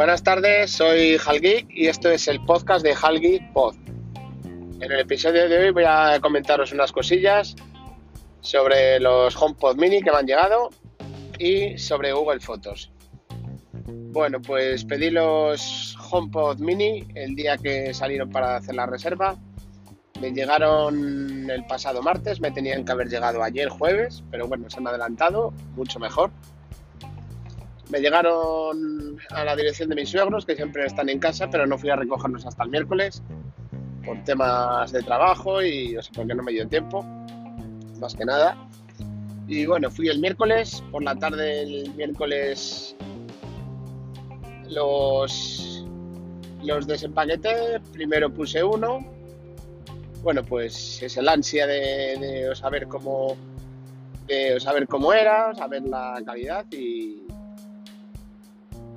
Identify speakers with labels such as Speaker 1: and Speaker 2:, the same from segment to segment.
Speaker 1: Buenas tardes, soy Halgeek y esto es el podcast de Halgeek Pod. En el episodio de hoy voy a comentaros unas cosillas sobre los HomePod Mini que me han llegado y sobre Google Fotos. Bueno, pues pedí los HomePod Mini el día que salieron para hacer la reserva. Me llegaron el pasado martes, me tenían que haber llegado ayer jueves, pero bueno, se han adelantado, mucho mejor. Me llegaron a la dirección de mis suegros, que siempre están en casa, pero no fui a recogerlos hasta el miércoles por temas de trabajo y o sea, porque no me dio tiempo, más que nada. Y bueno, fui el miércoles, por la tarde el miércoles los, los desempaqueté, primero puse uno, bueno, pues es el ansia de, saber cómo de saber cómo era, saber la calidad y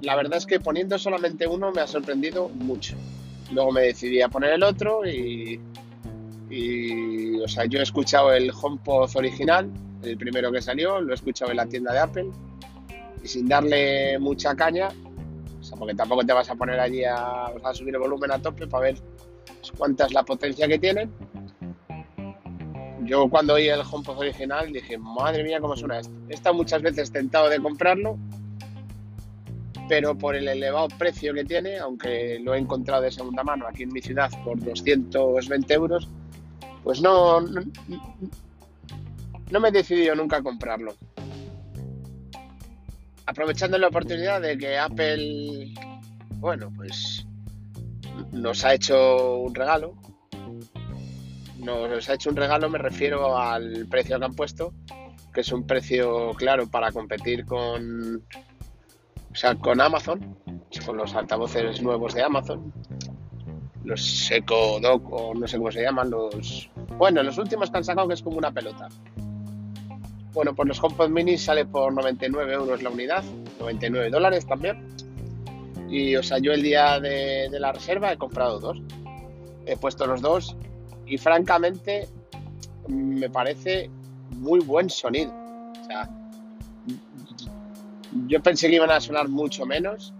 Speaker 1: la verdad es que poniendo solamente uno me ha sorprendido mucho. Luego me decidí a poner el otro y, y o sea, yo he escuchado el HomePod original, el primero que salió, lo he escuchado en la tienda de Apple y sin darle mucha caña, o sea, porque tampoco te vas a poner allí a, a subir el volumen a tope para ver cuánta es la potencia que tienen. Yo cuando oí el HomePod original dije, madre mía, cómo suena esto. He estado muchas veces tentado de comprarlo, pero por el elevado precio que tiene, aunque lo he encontrado de segunda mano aquí en mi ciudad por 220 euros, pues no, no, me he decidido nunca a comprarlo. Aprovechando la oportunidad de que Apple, bueno, pues nos ha hecho un regalo. Nos ha hecho un regalo, me refiero al precio que han puesto, que es un precio claro para competir con, o sea, con Amazon, con los altavoces nuevos de Amazon, los Echo Dock o no sé cómo se llaman, los... Bueno, los últimos que han sacado que es como una pelota. Bueno, pues los HomePod Mini sale por 99 euros la unidad, 99 dólares también. Y, o sea, yo el día de, la reserva he comprado dos. He puesto los dos y, francamente, me parece muy buen sonido. O sea, yo pensé que iban a sonar mucho menos,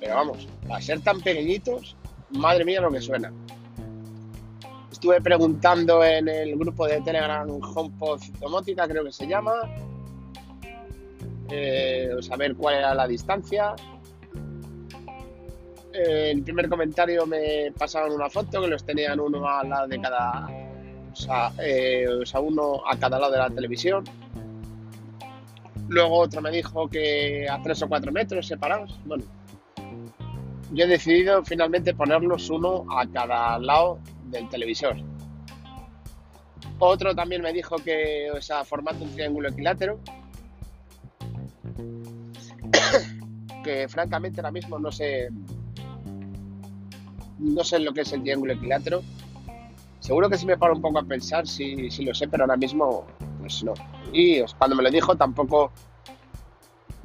Speaker 1: pero vamos, a ser tan pequeñitos, madre mía lo que suena. Estuve preguntando en el grupo de Telegram HomePod Domótica, creo que se llama, eh, saber cuál era la distancia el primer comentario me pasaron una foto que los tenían uno a la de cada. O sea, eh, o sea, uno a cada lado de la televisión. Luego otro me dijo que a tres o cuatro metros separados. Bueno, yo he decidido finalmente ponerlos uno a cada lado del televisor. Otro también me dijo que, o sea, formato un triángulo equilátero. que francamente ahora mismo no sé no sé lo que es el triángulo equilátero. Seguro que si me paro un poco a pensar, sí, sí lo sé, pero ahora mismo, pues no. Y cuando me lo dijo, tampoco.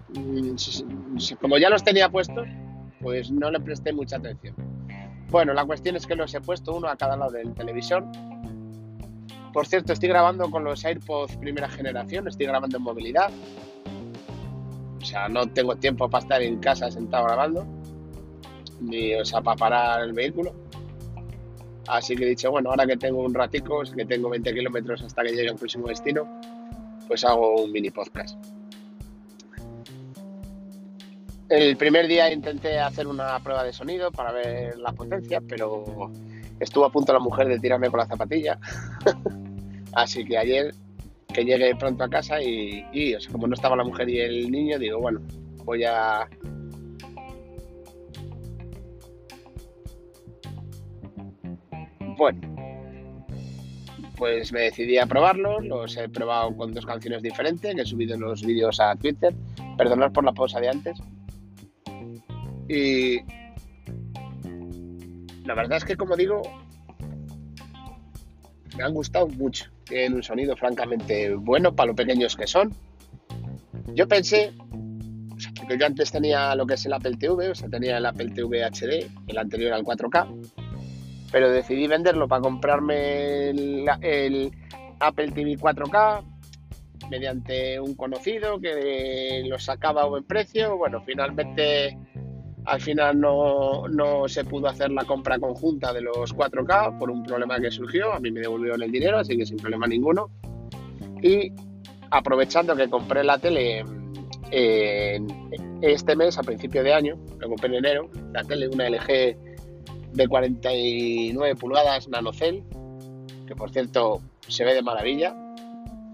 Speaker 1: Mm, como ya los tenía puestos, pues no le presté mucha atención. Bueno, la cuestión es que los he puesto uno a cada lado del televisor. Por cierto, estoy grabando con los AirPods primera generación, estoy grabando en movilidad. O sea, no tengo tiempo para estar en casa sentado grabando ni o sea, para parar el vehículo. Así que he dicho, bueno, ahora que tengo un ratico, que tengo 20 kilómetros hasta que llegue al próximo destino, pues hago un mini podcast. El primer día intenté hacer una prueba de sonido para ver la potencia, pero estuvo a punto la mujer de tirarme con la zapatilla. Así que ayer que llegué pronto a casa y, como no estaba la mujer y el niño, digo, bueno, voy a Bueno, pues me decidí a probarlos, los he probado con dos canciones diferentes, que he subido los vídeos a Twitter. Perdonad por la pausa de antes. Y la verdad es que, como digo, me han gustado mucho. Tienen un sonido francamente bueno para lo pequeños que son. Yo pensé, porque yo antes tenía lo que es el Apple TV, o sea, tenía el Apple TV HD, el anterior al 4K pero decidí venderlo para comprarme el, Apple TV 4K mediante un conocido que lo sacaba a buen precio. Bueno, finalmente Al final no, no, se pudo hacer la compra conjunta de los 4K por un problema que surgió. A mí me devolvieron el dinero, así que sin problema ninguno. Y aprovechando que compré la tele este mes, a principio de año, lo compré en enero, la tele, una LG de 49 pulgadas nanocell, que por cierto se ve de maravilla.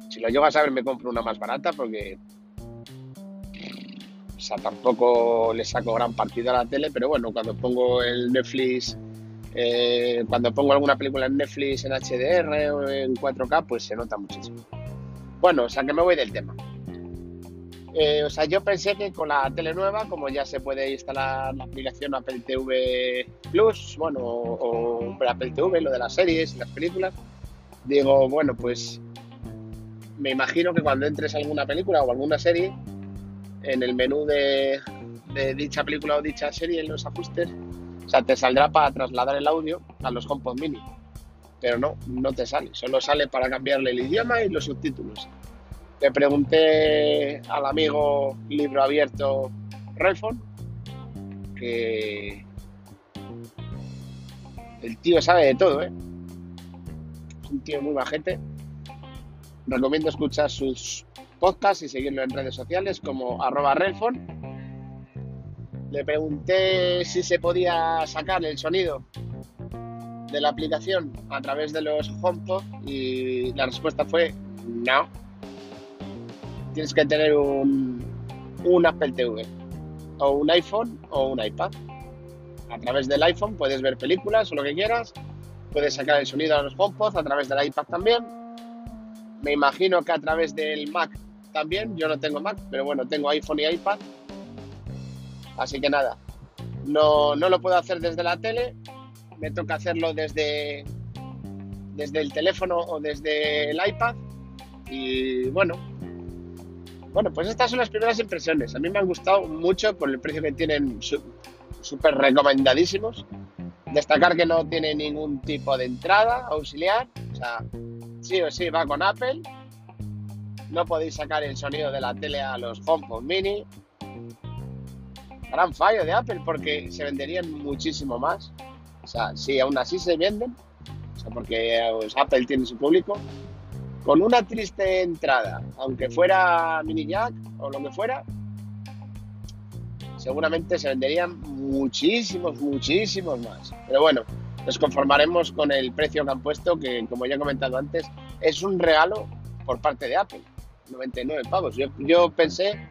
Speaker 1: Si lo llego a saber me compro una más barata porque o sea, tampoco le saco gran partido a la tele, pero bueno, cuando pongo el Netflix, eh, cuando pongo alguna película en Netflix en HDR o en 4K, pues se nota muchísimo. Bueno, o sea que me voy del tema. Eh, o sea, yo pensé que con la tele nueva, como ya se puede instalar la aplicación Apple TV Plus, bueno, o, Apple TV, lo de las series y las películas, digo, bueno, pues me imagino que cuando entres a alguna película o alguna serie, en el menú de, dicha película o dicha serie, en los ajustes, o sea, te saldrá para trasladar el audio a los HomePod Mini. Pero no, no te sale, solo sale para cambiarle el idioma y los subtítulos. Le pregunté al amigo libro abierto Relfon que el tío sabe de todo, ¿eh? Es un tío muy majete. Recomiendo escuchar sus podcasts y seguirlo en redes sociales como arroba. Le pregunté si se podía sacar el sonido de la aplicación a través de los HomePod y la respuesta fue no tienes que tener un, un Apple TV o un iPhone o un iPad. A través del iPhone puedes ver películas o lo que quieras, puedes sacar el sonido a los HomePod a través del iPad también. Me imagino que a través del Mac también, yo no tengo Mac, pero bueno, tengo iPhone y iPad. Así que nada, no, no lo puedo hacer desde la tele, me toca hacerlo desde, desde el teléfono o desde el iPad. Y bueno, bueno, pues estas son las primeras impresiones. A mí me han gustado mucho por el precio que tienen, súper recomendadísimos. Destacar que no tiene ningún tipo de entrada auxiliar, o sea, sí o sí va con Apple. No podéis sacar el sonido de la tele a los HomePod Mini. Gran fallo de Apple porque se venderían muchísimo más. O sea, sí, aún así se venden, o sea, porque pues, Apple tiene su público, con una triste entrada, aunque fuera mini jack o lo que fuera, seguramente se venderían muchísimos, muchísimos más. Pero bueno, nos conformaremos con el precio que han puesto, que como ya he comentado antes, es un regalo por parte de Apple. 99 pavos. Yo, yo pensé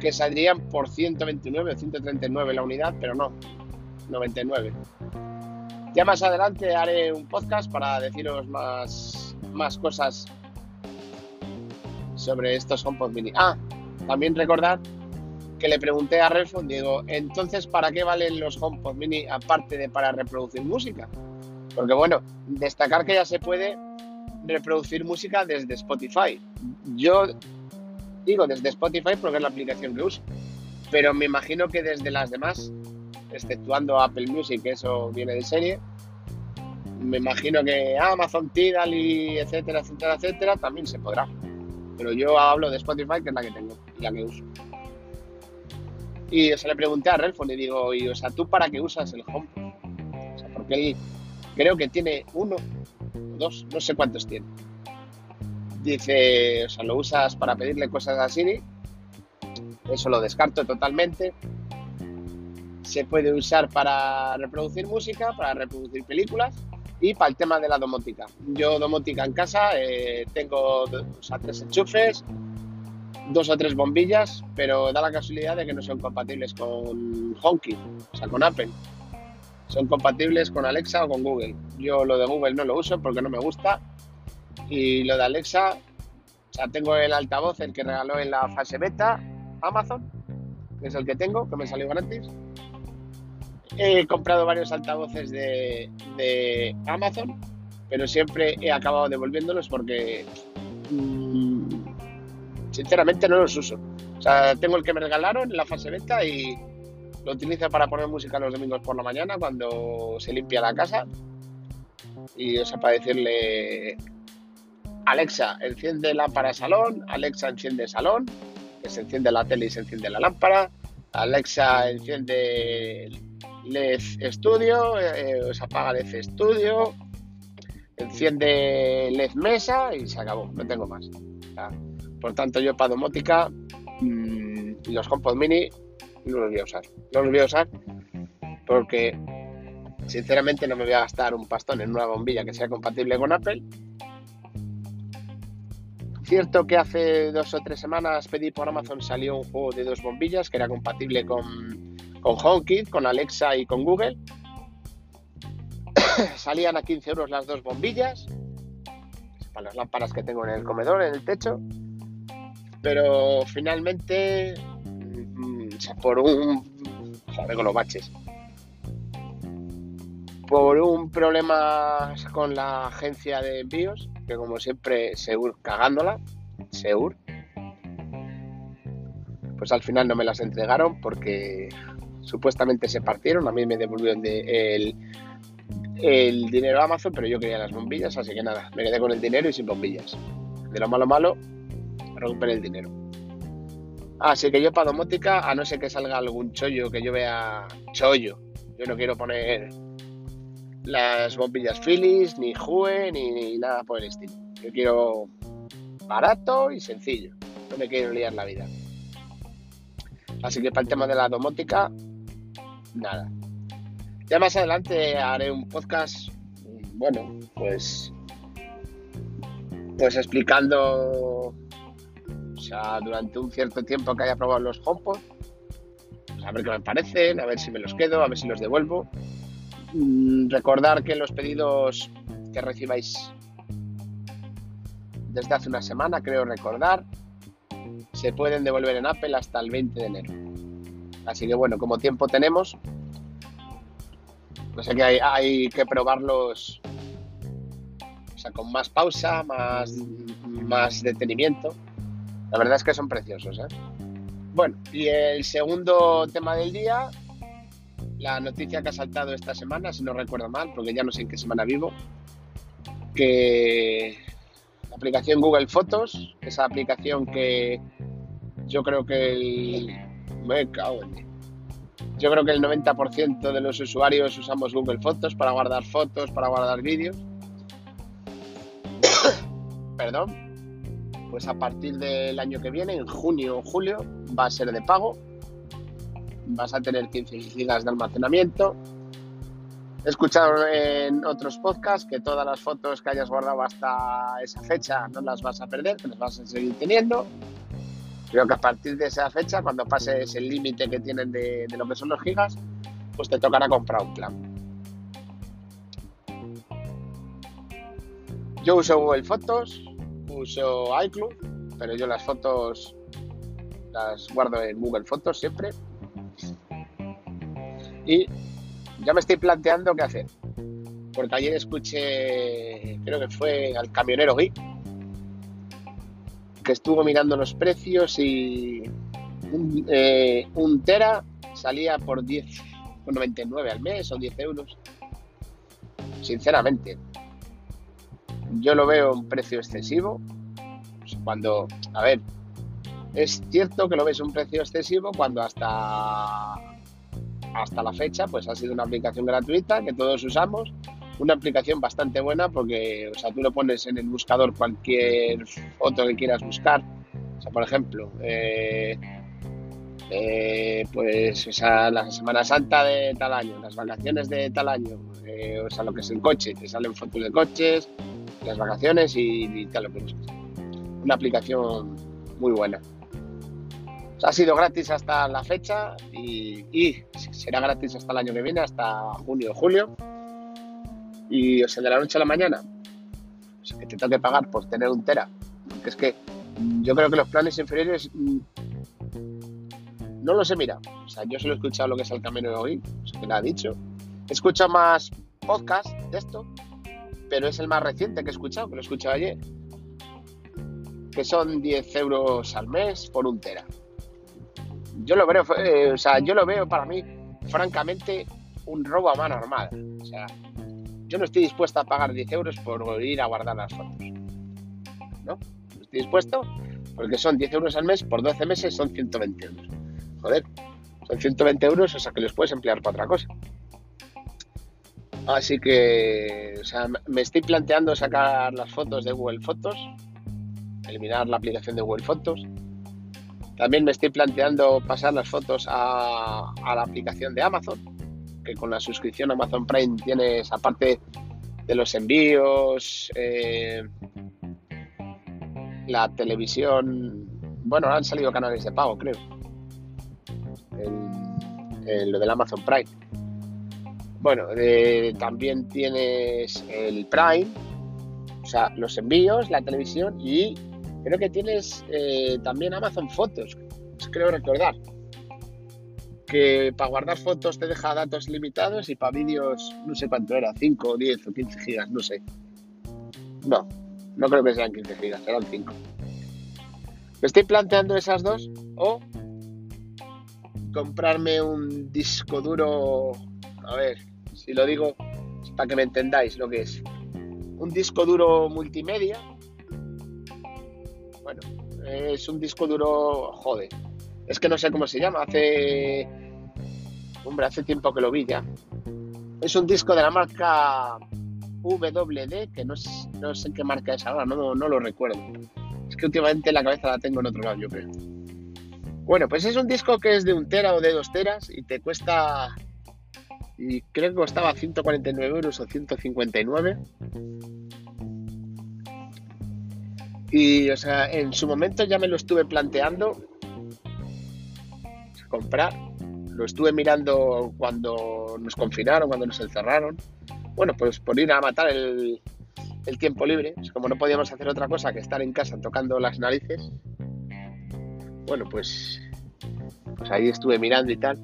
Speaker 1: que saldrían por 129 o 139 la unidad, pero no, 99. Ya más adelante haré un podcast para deciros más más cosas sobre estos HomePod Mini. Ah, también recordad que le pregunté a Redfone, digo, entonces, ¿para qué valen los HomePod Mini aparte de para reproducir música? Porque bueno, destacar que ya se puede reproducir música desde Spotify. Yo digo desde Spotify porque es la aplicación que uso, pero me imagino que desde las demás, exceptuando Apple Music, eso viene de serie, me imagino que Amazon Tidal y etcétera, etcétera, etcétera, también se podrá. Pero yo hablo de Spotify, que es la que tengo y la que uso. Y se le pregunté a Relfon y digo, y, o sea, ¿tú para qué usas el HomePod? O sea, porque él creo que tiene uno, dos, no sé cuántos tiene. Dice, o sea, lo usas para pedirle cosas a Siri. Eso lo descarto totalmente. Se puede usar para reproducir música, para reproducir películas y para el tema de la domótica. Yo domótica en casa eh, tengo tres enchufes, dos o tres bombillas, pero da la casualidad de que no son compatibles con HomeKit, o sea, con Apple. Son compatibles con Alexa o con Google. Yo lo de Google no lo uso porque no me gusta. Y lo de Alexa, o sea, tengo el altavoz, el que regaló en la fase beta Amazon, que es el que tengo, que me salió gratis He comprado varios altavoces de, Amazon, pero siempre he acabado devolviéndolos porque mm, sinceramente no los uso. O sea, tengo el que me regalaron en la fase beta y lo utilizo para poner música los domingos por la mañana cuando se limpia la casa. Y o sea, para decirle Alexa, enciende lámpara salón, Alexa enciende salón, que se enciende la tele y se enciende la lámpara, Alexa enciende LED Studio, eh, apaga LED Studio, enciende LED Mesa y se acabó, no tengo más. por tanto, yo para domótica mmm, los HomePod Mini no los voy a usar. No los voy a usar porque sinceramente no me voy a gastar un pastón en una bombilla que sea compatible con Apple. Cierto que hace dos o tres semanas pedí por Amazon salió un juego de dos bombillas que era compatible con, con HomeKit, con Alexa y con Google. Salían a 15 euros las dos bombillas para las lámparas que tengo en el comedor, en el techo. Pero finalmente, mm, por un. Joder, con los baches. Por un problema con la agencia de envíos, que como siempre, Seur cagándola, Seur, pues al final no me las entregaron porque supuestamente se partieron, a mí me devolvieron de el, el dinero a Amazon, pero yo quería las bombillas, así que nada, me quedé con el dinero y sin bombillas. De lo malo malo, romper el dinero. Así que yo para domótica, a no ser que salga algún chollo que yo vea chollo, yo no quiero poner las bombillas Philips, ni Hue, ni, nada por el estilo. Yo quiero barato y sencillo. No me quiero liar la vida. Así que para el tema de la domótica, nada. Ya más adelante haré un podcast, bueno, pues, pues explicando o sea, durante un cierto tiempo que haya probado los HomePod, pues a ver qué me parecen, a ver si me los quedo, a ver si los devuelvo. Mm, recordar que los pedidos que recibáis desde hace una semana, creo recordar, se pueden devolver en Apple hasta el 20 de enero. Así que bueno, como tiempo tenemos, sé que hay, hay que probarlos o sea, con más pausa, más, más detenimiento la verdad es que son preciosos, ¿eh? Bueno, y el segundo tema del día, la noticia que ha saltado esta semana, si no recuerdo mal, porque ya no sé en qué semana vivo, que la aplicación Google Fotos, esa aplicación que yo creo que el... Me cago en yo creo que el 90% de los usuarios usamos Google Fotos para guardar fotos, para guardar vídeos. Perdón pues a partir del año que viene, en junio o julio, va a ser de pago. Vas a tener 15 GB de almacenamiento. He escuchado en otros podcasts que todas las fotos que hayas guardado hasta esa fecha no las vas a perder, que las vas a seguir teniendo. Creo que a partir de esa fecha, cuando pases el límite que tienen de, lo que son los gigas, pues te tocará comprar un plan. Yo uso Google Fotos, uso iCloud, pero yo las fotos las guardo en Google Fotos siempre. Y ya me estoy planteando qué hacer. Porque ayer escuché, creo que fue al camionero Geek, estuvo mirando los precios y un, eh, Tera salía por 10,99 al mes o 10 euros. Sinceramente, yo lo veo un precio excesivo. Cuando, a ver, es cierto que lo ves un precio excesivo cuando hasta, hasta la fecha pues ha sido una aplicación gratuita que todos usamos. Una aplicación bastante buena porque, o sea, tú lo pones en el buscador cualquier foto que quieras buscar. O sea, por ejemplo, eh, eh, pues o sea, la Semana Santa de tal año, las vacaciones de tal año, eh, o sea, lo que es el coche, te salen fotos de coches, las vacaciones y, tal lo que Una aplicación muy buena. ha sido gratis hasta la fecha y, será gratis hasta el año que viene, hasta junio o julio. Y o sea, de la noche a la mañana, o sea, que te tengo que pagar por tener un tera. Porque es que yo creo que los planes inferiores mm, no los he mirado. O sea, yo solo he escuchado lo que es el camino de hoy, o que lo ha dicho. He escuchado más podcast de esto pero es el más reciente que he escuchado, que lo he escuchado ayer, que son 10 euros al mes por un tera. Yo lo veo, eh, o sea, yo lo veo para mí, francamente, un robo a mano armada. O sea, yo no estoy dispuesto a pagar 10 euros por ir a guardar las fotos. ¿No? No estoy dispuesto porque son 10 euros al mes, por 12 meses son 120 euros. Joder, Son 120 euros, o sea que los puedes emplear para otra cosa. Así que, o sea, me estoy planteando sacar las fotos de Google Fotos, eliminar la aplicación de Google Fotos. También me estoy planteando pasar las fotos a, la aplicación de Amazon, que con la suscripción Amazon Prime tienes, aparte de los envíos, eh, la televisión, bueno, han salido canales de pago, creo, en, lo del Amazon Prime. Bueno, también tienes el Prime, o sea, los envíos, la televisión y Creo que tienes eh, también Amazon Fotos, creo recordar. Que para guardar fotos te deja datos limitados y para vídeos, no sé cuánto era, 5, 10 o 15 gigas, no sé. No, no creo que sean 15 gigas, serán 5. Me estoy planteando esas dos o comprarme un disco duro, a ver, si lo digo para que me entendáis lo que es. Un disco duro multimedia bueno, es un disco duro, joder. Es que no sé cómo se llama, hace... Hombre, hace tiempo que lo vi ya. Es un disco de la marca WD, que no, sé qué marca es ahora, no, no lo recuerdo. Es que últimamente la cabeza la tengo en otro lado, yo creo. Bueno, pues es un disco que es de un tera o de dos teras y te cuesta, y creo que costaba 149 euros o 159. Y, o sea, en su momento ya me lo estuve planteando comprar. Lo estuve mirando cuando nos confinaron, cuando nos encerraron. Bueno, pues por ir a matar el, tiempo libre. Como no podíamos hacer otra cosa que estar en casa tocando las narices. Bueno, pues, pues ahí estuve mirando y tal.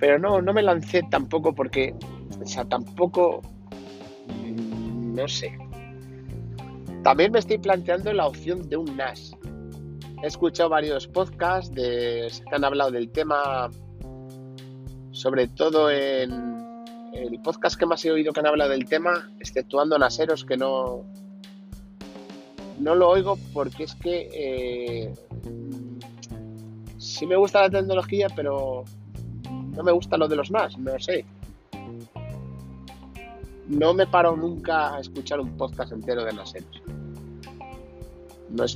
Speaker 1: Pero no, no me lancé tampoco porque, o sea, tampoco, mm, no sé, también me estoy planteando la opción de un NAS. He escuchado varios podcasts de, que han hablado del tema, sobre todo en el podcast que más he oído que han hablado del tema, exceptuando Naseros, que no, no lo oigo porque es que eh, sí me gusta la tecnología, pero no me gusta lo de los NAS, no sé. No me paro nunca a escuchar un podcast entero de Naseros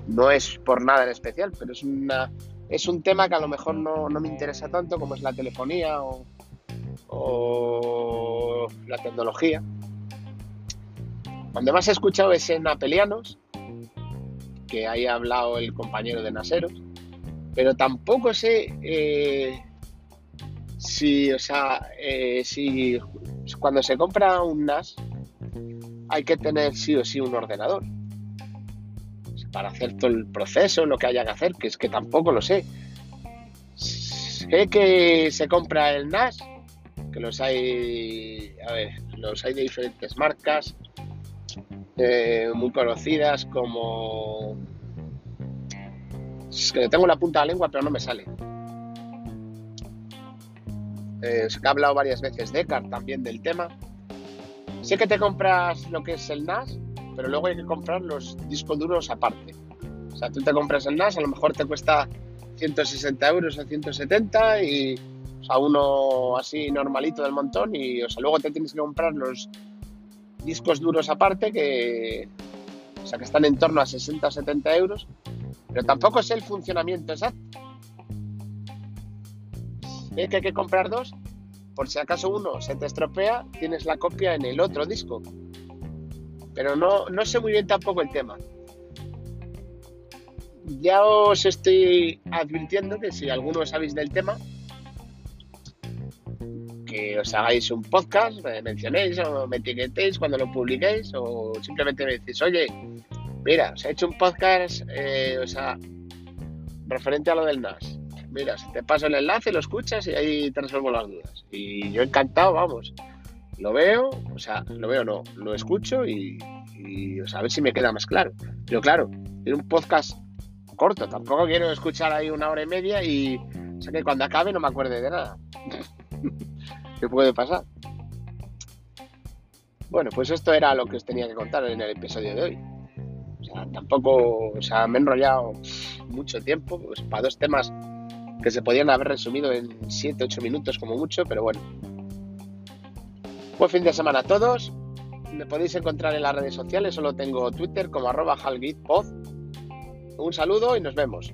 Speaker 1: no es, por nada en especial, pero es, una, es un tema que a lo mejor no, me interesa tanto como es la telefonía o, la tecnología. Donde más he escuchado es en Apelianos, que ahí ha hablado el compañero de Naseros, pero tampoco sé eh, si, o sea, eh, si cuando se compra un NAS hay que tener sí o sí un ordenador para hacer todo el proceso, lo que haya que hacer, que es que tampoco lo sé. Sé que se compra el NAS, que los hay, a ver, los hay de diferentes marcas, eh, muy conocidas como... Es que tengo la punta de la lengua, pero no me sale. Eh, se ha hablado varias veces de Car también del tema. Sé que te compras lo que es el NAS, pero luego hay que comprar los discos duros aparte. O sea, tú te compras el NAS, a lo mejor te cuesta 160 euros o 170 y sea, uno así normalito del montón y o sea, luego te tienes que comprar los discos duros aparte que, o sea, que están en torno a 60 o 70 euros, pero tampoco sé el funcionamiento exacto. Sé que hay que comprar dos, por si acaso uno se te estropea, tienes la copia en el otro disco pero no, no sé muy bien tampoco el tema. Ya os estoy advirtiendo que si alguno sabéis del tema, os hagáis un podcast, me mencionéis o me etiquetéis cuando lo publiquéis o simplemente me decís, oye, mira, os he hecho un podcast, eh, o sea, referente a lo del NAS. Mira, te paso el enlace, lo escuchas y ahí te resuelvo las dudas. Y yo encantado, vamos lo veo, o sea, lo veo no, lo escucho y, a ver si me queda más claro. Pero claro, es un podcast corto, tampoco quiero escuchar ahí una hora y media y o que cuando acabe no me acuerde de nada. ¿Qué puede pasar? Bueno, pues esto era lo que os tenía que contar en el episodio de hoy. O sea, tampoco, o sea, me he enrollado mucho tiempo, pues para dos temas que se podían haber resumido en 7-8 minutos como mucho, pero bueno. Buen fin de semana a todos. Me podéis encontrar en las redes sociales, solo tengo Twitter como arroba halgitpod. Un saludo y nos vemos.